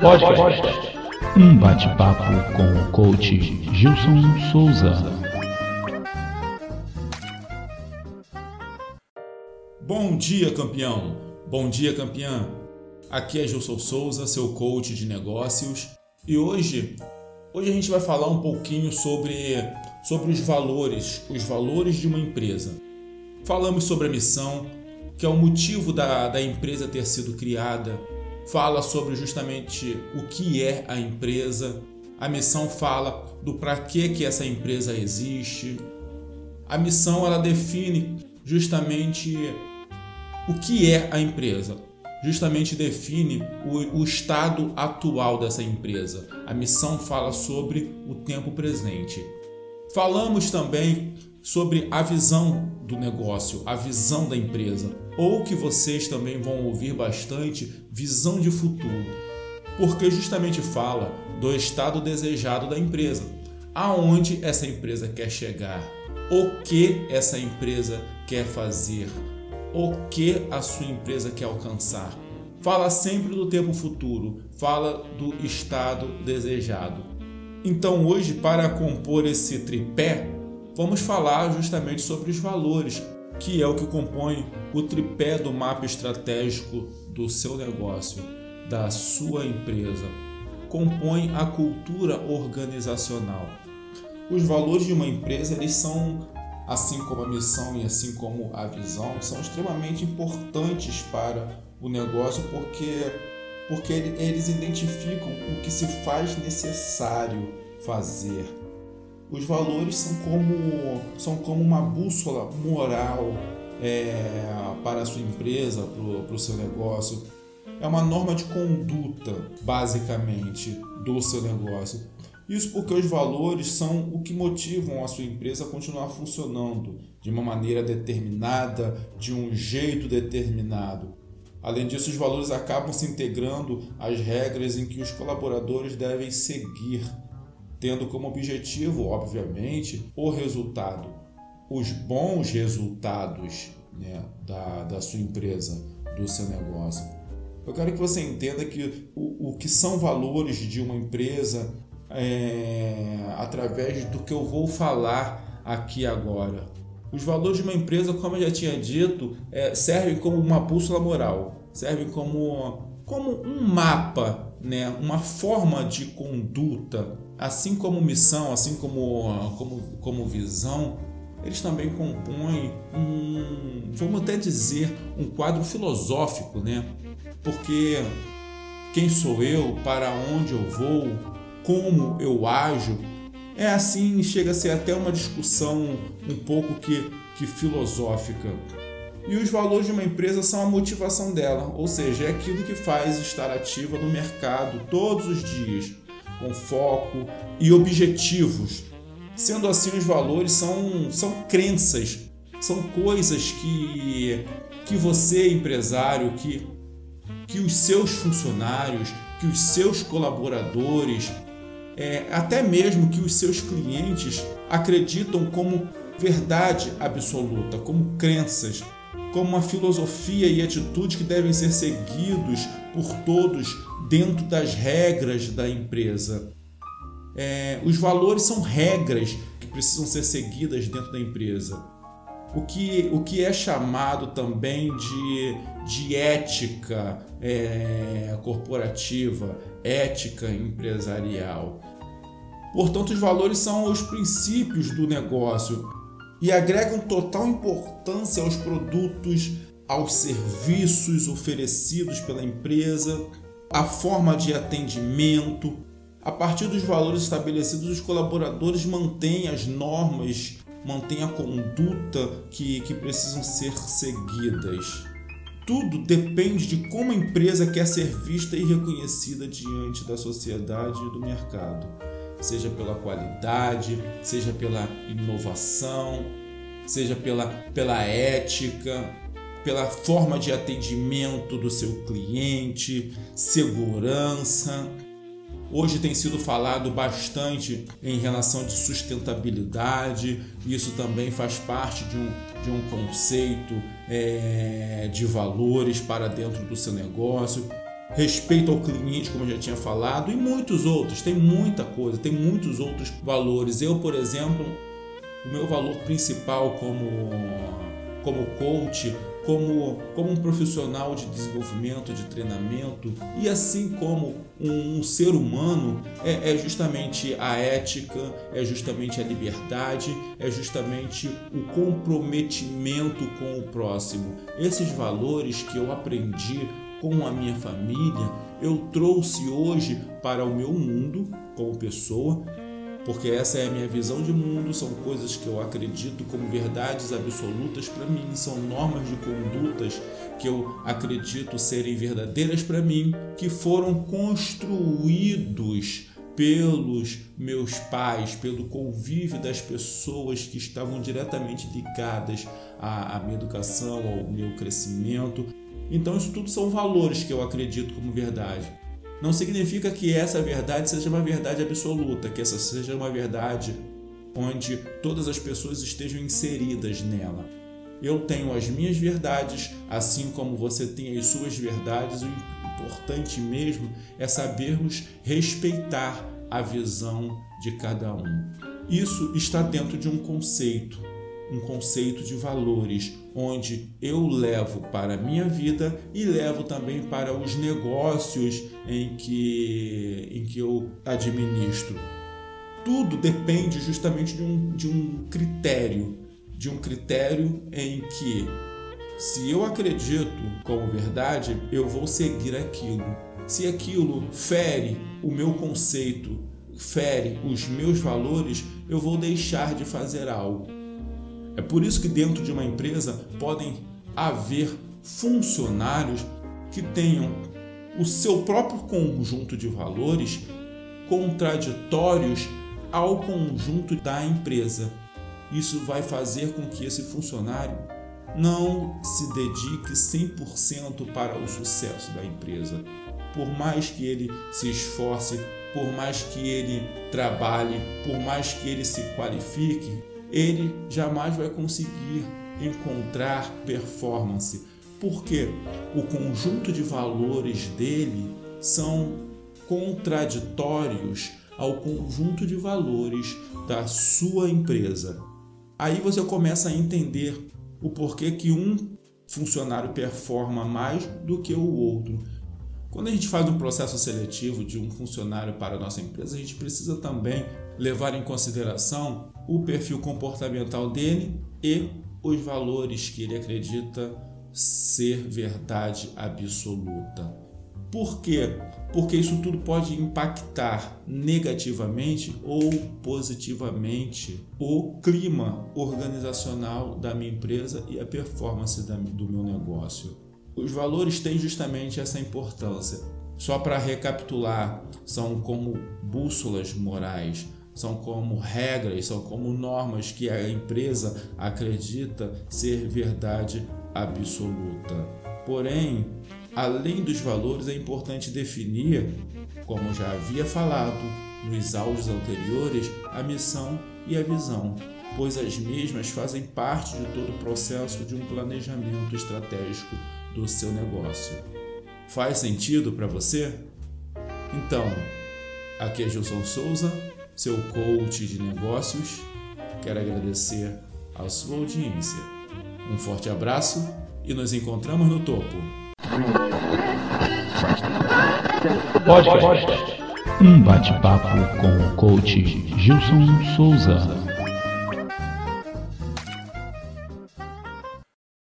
Podcast. Um bate-papo com o coach Gilson Souza. Bom dia, campeão! Bom dia, campeã! Aqui é Gilson Souza, seu coach de negócios, e hoje, hoje a gente vai falar um pouquinho sobre, sobre os valores, os valores de uma empresa. Falamos sobre a missão, que é o motivo da, da empresa ter sido criada, fala sobre justamente o que é a empresa, a missão fala do para que que essa empresa existe. A missão ela define justamente o que é a empresa. Justamente define o, o estado atual dessa empresa. A missão fala sobre o tempo presente. Falamos também sobre a visão do negócio, a visão da empresa, ou que vocês também vão ouvir bastante, visão de futuro, porque justamente fala do estado desejado da empresa, aonde essa empresa quer chegar, o que essa empresa quer fazer, o que a sua empresa quer alcançar. Fala sempre do tempo futuro, fala do estado desejado. Então, hoje, para compor esse tripé, vamos falar justamente sobre os valores, que é o que compõe o tripé do mapa estratégico do seu negócio, da sua empresa. Compõe a cultura organizacional. Os valores de uma empresa, eles são, assim como a missão e assim como a visão, são extremamente importantes para o negócio porque porque eles identificam o que se faz necessário fazer os valores são como, são como uma bússola moral é, para a sua empresa, para o seu negócio. É uma norma de conduta, basicamente, do seu negócio. Isso porque os valores são o que motivam a sua empresa a continuar funcionando de uma maneira determinada, de um jeito determinado. Além disso, os valores acabam se integrando às regras em que os colaboradores devem seguir tendo como objetivo, obviamente, o resultado, os bons resultados né, da, da sua empresa, do seu negócio. Eu quero que você entenda que o, o que são valores de uma empresa é, através do que eu vou falar aqui agora. Os valores de uma empresa, como eu já tinha dito, é, servem como uma bússola moral, servem como, como um mapa, né, uma forma de conduta assim como missão, assim como, como, como visão, eles também compõem um, vamos até dizer, um quadro filosófico, né? Porque quem sou eu, para onde eu vou, como eu ajo, é assim, chega a ser até uma discussão um pouco que, que filosófica. E os valores de uma empresa são a motivação dela, ou seja, é aquilo que faz estar ativa no mercado todos os dias, com foco e objetivos. Sendo assim, os valores são, são crenças, são coisas que, que você, empresário, que, que os seus funcionários, que os seus colaboradores, é, até mesmo que os seus clientes acreditam como verdade absoluta, como crenças, como uma filosofia e atitude que devem ser seguidos por todos dentro das regras da empresa. É, os valores são regras que precisam ser seguidas dentro da empresa. O que, o que é chamado também de, de ética é, corporativa, ética empresarial. Portanto, os valores são os princípios do negócio e agregam total importância aos produtos, aos serviços oferecidos pela empresa a forma de atendimento. A partir dos valores estabelecidos, os colaboradores mantêm as normas, mantêm a conduta que, que precisam ser seguidas. Tudo depende de como a empresa quer ser vista e reconhecida diante da sociedade e do mercado, seja pela qualidade, seja pela inovação, seja pela, pela ética, pela forma de atendimento do seu cliente, segurança. Hoje tem sido falado bastante em relação de sustentabilidade, isso também faz parte de um, de um conceito é, de valores para dentro do seu negócio. Respeito ao cliente, como eu já tinha falado, e muitos outros. Tem muita coisa, tem muitos outros valores. Eu, por exemplo, o meu valor principal como, como coach como, como um profissional de desenvolvimento, de treinamento, e assim como um, um ser humano, é, é, justamente a ética, é justamente a liberdade, é justamente o comprometimento com o próximo. Esses valores que eu aprendi com a minha família, eu trouxe hoje para o meu mundo como pessoa porque essa é a minha visão de mundo, são coisas que eu acredito como verdades absolutas para mim, são normas de condutas que eu acredito serem verdadeiras para mim, que foram construídos pelos meus pais, pelo convívio das pessoas que estavam diretamente ligadas à, à minha educação, ao meu crescimento. Então, isso tudo são valores que eu acredito como verdade não significa que essa verdade seja uma verdade absoluta, que essa seja uma verdade onde todas as pessoas estejam inseridas nela. Eu tenho as minhas verdades, assim como você tem as suas verdades. O importante mesmo é sabermos respeitar a visão de cada um. Isso está dentro de um conceito um conceito de valores, onde eu levo para a minha vida e levo também para os negócios em que, em que eu administro. Tudo depende justamente de um, de um critério, de um critério em que, se eu acredito como verdade, eu vou seguir aquilo. Se aquilo fere o meu conceito, fere os meus valores, eu vou deixar de fazer algo. É por isso que dentro de uma empresa podem haver funcionários que tenham o seu próprio conjunto de valores contraditórios ao conjunto da empresa. Isso vai fazer com que esse funcionário não se dedique 100% para o sucesso da empresa. Por mais que ele se esforce, por mais que ele trabalhe, por mais que ele se qualifique, ele jamais vai conseguir encontrar performance, porque o conjunto de valores dele são contraditórios ao conjunto de valores da sua empresa. Aí você começa a entender o porquê que um funcionário performa mais do que o outro. Quando a gente faz um processo seletivo de um funcionário para a nossa empresa, a gente precisa também levar em consideração o perfil comportamental dele e os valores que ele acredita ser verdade absoluta. Por quê? Porque isso tudo pode impactar negativamente ou positivamente o clima organizacional da minha empresa e a performance do meu negócio. Os valores têm justamente essa importância. Só para recapitular, são como bússolas morais, são como regras, são como normas que a empresa acredita ser verdade absoluta. Porém, além dos valores, é importante definir, como já havia falado nos áudios anteriores, a missão e a visão, pois as mesmas fazem parte de todo o processo de um planejamento estratégico do seu negócio. Faz sentido para você? Então, aqui é Gilson Souza, seu coach de negócios. Quero agradecer a sua audiência. Um forte abraço e nos encontramos no topo. Pode, pode. Um bate-papo com o coach Gilson Souza.